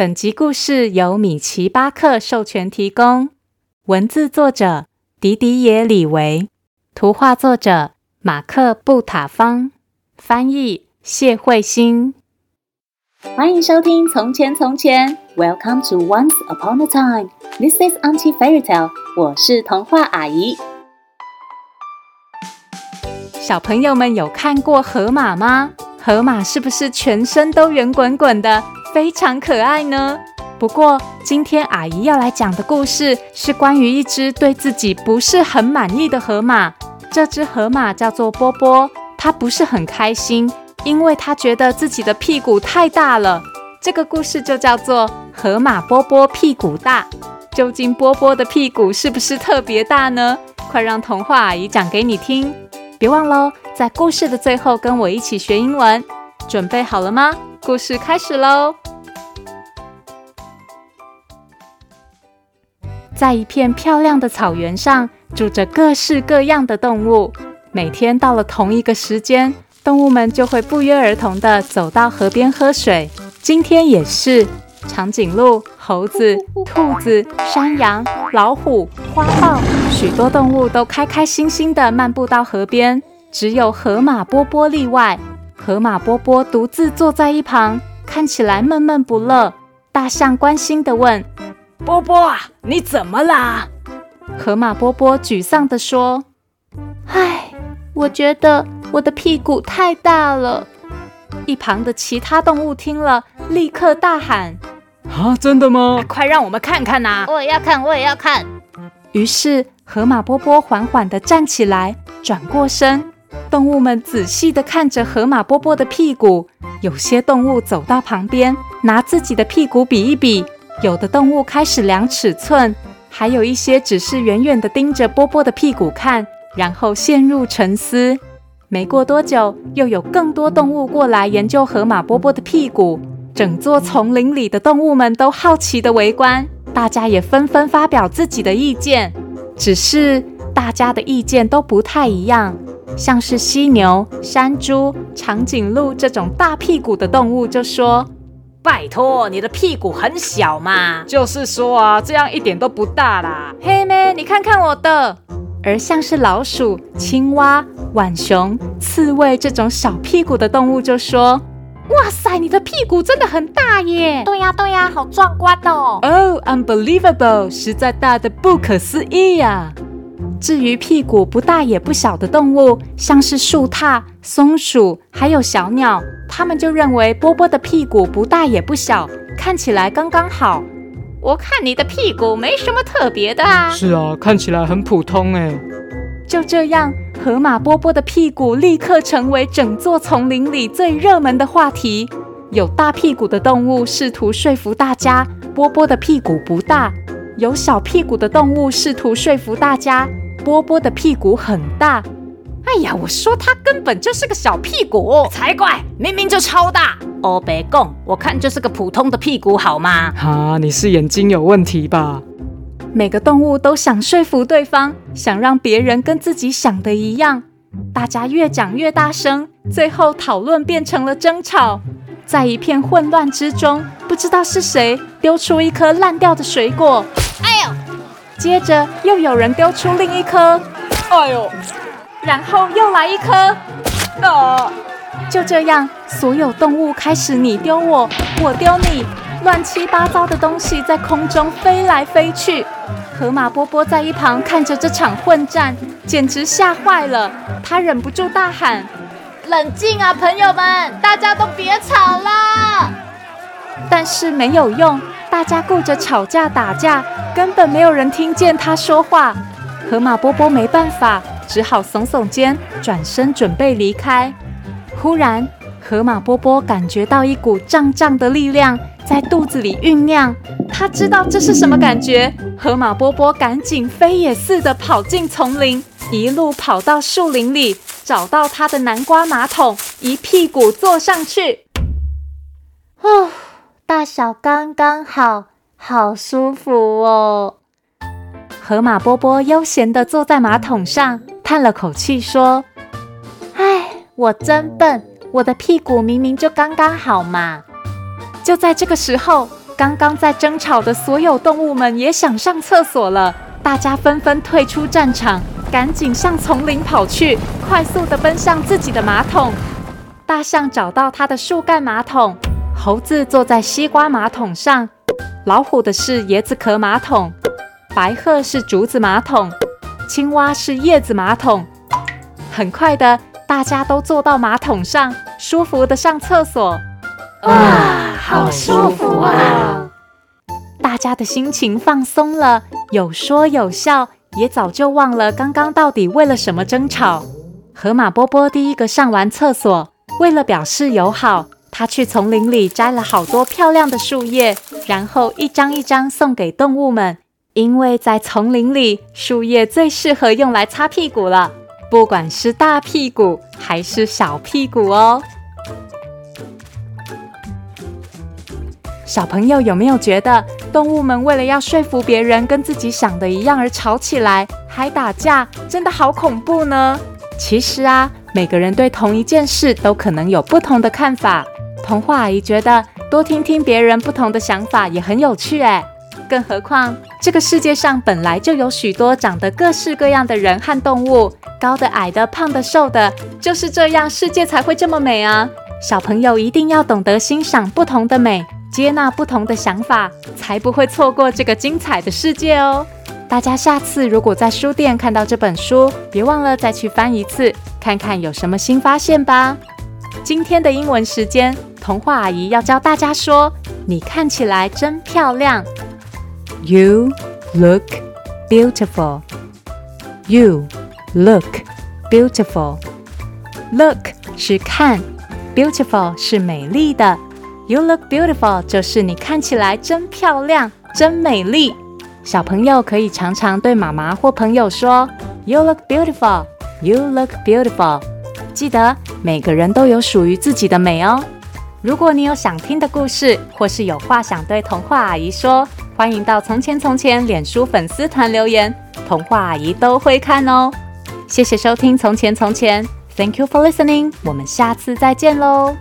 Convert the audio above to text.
本集故事由米奇巴克授权提供，文字作者迪迪耶李维，图画作者马克布塔方，翻译谢慧欣。欢迎收听《从前从前》，Welcome to Once Upon a Time，This is Auntie Fairy Tale，我是童话阿姨。小朋友们有看过河马吗？河马是不是全身都圆滚滚的，非常可爱呢？不过今天阿姨要来讲的故事是关于一只对自己不是很满意的河马。这只河马叫做波波，它不是很开心，因为它觉得自己的屁股太大了。这个故事就叫做《河马波波屁股大》。究竟波波的屁股是不是特别大呢？快让童话阿姨讲给你听。别忘喽，在故事的最后跟我一起学英文。准备好了吗？故事开始喽！在一片漂亮的草原上，住着各式各样的动物。每天到了同一个时间，动物们就会不约而同地走到河边喝水。今天也是，长颈鹿、猴子、兔子、山羊、老虎、花豹。许多动物都开开心心地漫步到河边，只有河马波波例外。河马波波独自坐在一旁，看起来闷闷不乐。大象关心地问：“波波啊，你怎么啦？”河马波波沮丧地说：“唉，我觉得我的屁股太大了。”一旁的其他动物听了，立刻大喊：“啊，真的吗？快让我们看看呐！我也要看，我也要看。”于是。河马波波缓缓地站起来，转过身。动物们仔细地看着河马波波的屁股。有些动物走到旁边，拿自己的屁股比一比；有的动物开始量尺寸，还有一些只是远远地盯着波波的屁股看，然后陷入沉思。没过多久，又有更多动物过来研究河马波波的屁股。整座丛林里的动物们都好奇地围观，大家也纷纷发表自己的意见。只是大家的意见都不太一样，像是犀牛、山猪、长颈鹿这种大屁股的动物就说：“拜托，你的屁股很小嘛。”就是说啊，这样一点都不大啦。嘿妹，你看看我的。而像是老鼠、青蛙、浣熊、刺猬这种小屁股的动物就说：“哇塞，你的屁股真的很大耶！”对呀，对呀，好壮观哦。Oh, unbelievable！实在大的不可思议呀。至于屁股不大也不小的动物，像是树獭、松鼠，还有小鸟，他们就认为波波的屁股不大也不小，看起来刚刚好。我看你的屁股没什么特别的啊。是啊，看起来很普通哎。就这样，河马波波的屁股立刻成为整座丛林里最热门的话题。有大屁股的动物试图说服大家，波波的屁股不大；有小屁股的动物试图说服大家，波波的屁股很大。哎呀，我说他根本就是个小屁股才怪，明明就超大。哦，别贡，我看就是个普通的屁股好吗？哈，你是眼睛有问题吧？每个动物都想说服对方，想让别人跟自己想的一样。大家越讲越大声，最后讨论变成了争吵。在一片混乱之中，不知道是谁丢出一颗烂掉的水果。哎呦！接着又有人丢出另一颗。哎呦！然后又来一颗。啊！就这样，所有动物开始你丢我，我丢你，乱七八糟的东西在空中飞来飞去。河马波波在一旁看着这场混战，简直吓坏了。他忍不住大喊：“冷静啊，朋友们，大家都别吵了！”但是没有用，大家顾着吵架打架，根本没有人听见他说话。河马波波没办法，只好耸耸肩，转身准备离开。忽然，河马波波感觉到一股胀胀的力量在肚子里酝酿。他知道这是什么感觉，河马波波赶紧飞也似的跑进丛林，一路跑到树林里，找到他的南瓜马桶，一屁股坐上去。小刚刚好，好舒服哦。河马波波悠闲地坐在马桶上，叹了口气说：“唉，我真笨，我的屁股明明就刚刚好嘛。”就在这个时候。刚刚在争吵的所有动物们也想上厕所了，大家纷纷退出战场，赶紧向丛林跑去，快速地奔向自己的马桶。大象找到它的树干马桶，猴子坐在西瓜马桶上，老虎的是椰子壳马桶，白鹤是竹子马桶，青蛙是叶子马桶。很快的，大家都坐到马桶上，舒服的上厕所。哇，好舒服啊！大家的心情放松了，有说有笑，也早就忘了刚刚到底为了什么争吵。河马波波第一个上完厕所。为了表示友好，他去丛林里摘了好多漂亮的树叶，然后一张一张送给动物们。因为在丛林里，树叶最适合用来擦屁股了，不管是大屁股还是小屁股哦。小朋友有没有觉得，动物们为了要说服别人跟自己想的一样而吵起来，还打架，真的好恐怖呢？其实啊。每个人对同一件事都可能有不同的看法。童话阿姨觉得多听听别人不同的想法也很有趣诶。更何况这个世界上本来就有许多长得各式各样的人和动物，高的、矮的、胖的、瘦的，就是这样，世界才会这么美啊！小朋友一定要懂得欣赏不同的美，接纳不同的想法，才不会错过这个精彩的世界哦。大家下次如果在书店看到这本书，别忘了再去翻一次。看看有什么新发现吧。今天的英文时间，童话阿姨要教大家说：“你看起来真漂亮。” You look beautiful. You look beautiful. Look 是看，beautiful 是美丽的。You look beautiful 就是你看起来真漂亮，真美丽。小朋友可以常常对妈妈或朋友说：“You look beautiful.” You look beautiful。记得每个人都有属于自己的美哦。如果你有想听的故事，或是有话想对童话阿姨说，欢迎到《从前从前》脸书粉丝团留言，童话阿姨都会看哦。谢谢收听《从前从前》，Thank you for listening。我们下次再见喽。